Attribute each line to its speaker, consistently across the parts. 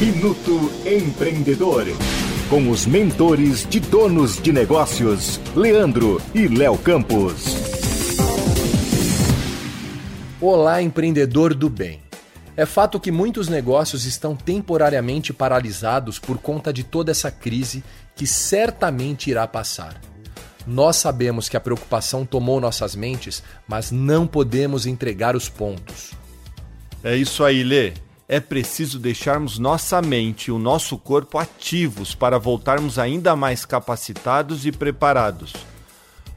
Speaker 1: Minuto Empreendedor. Com os mentores de donos de negócios, Leandro e Léo Campos.
Speaker 2: Olá, empreendedor do bem. É fato que muitos negócios estão temporariamente paralisados por conta de toda essa crise que certamente irá passar. Nós sabemos que a preocupação tomou nossas mentes, mas não podemos entregar os pontos.
Speaker 3: É isso aí, Lê. É preciso deixarmos nossa mente e o nosso corpo ativos para voltarmos ainda mais capacitados e preparados.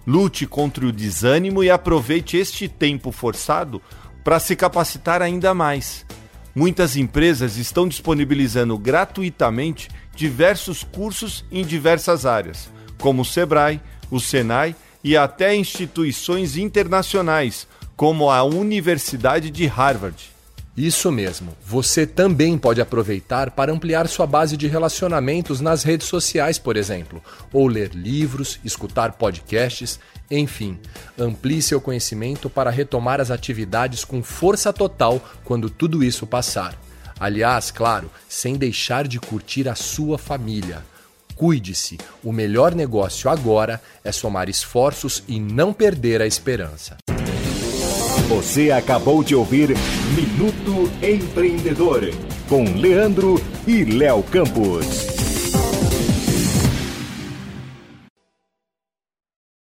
Speaker 3: Lute contra o desânimo e aproveite este tempo forçado para se capacitar ainda mais. Muitas empresas estão disponibilizando gratuitamente diversos cursos em diversas áreas, como o Sebrae, o Senai e até instituições internacionais, como a Universidade de Harvard.
Speaker 2: Isso mesmo. Você também pode aproveitar para ampliar sua base de relacionamentos nas redes sociais, por exemplo, ou ler livros, escutar podcasts, enfim, amplie seu conhecimento para retomar as atividades com força total quando tudo isso passar. Aliás, claro, sem deixar de curtir a sua família. Cuide-se. O melhor negócio agora é somar esforços e não perder a esperança.
Speaker 1: Você acabou de ouvir Minuto Empreendedor com Leandro e Léo Campos.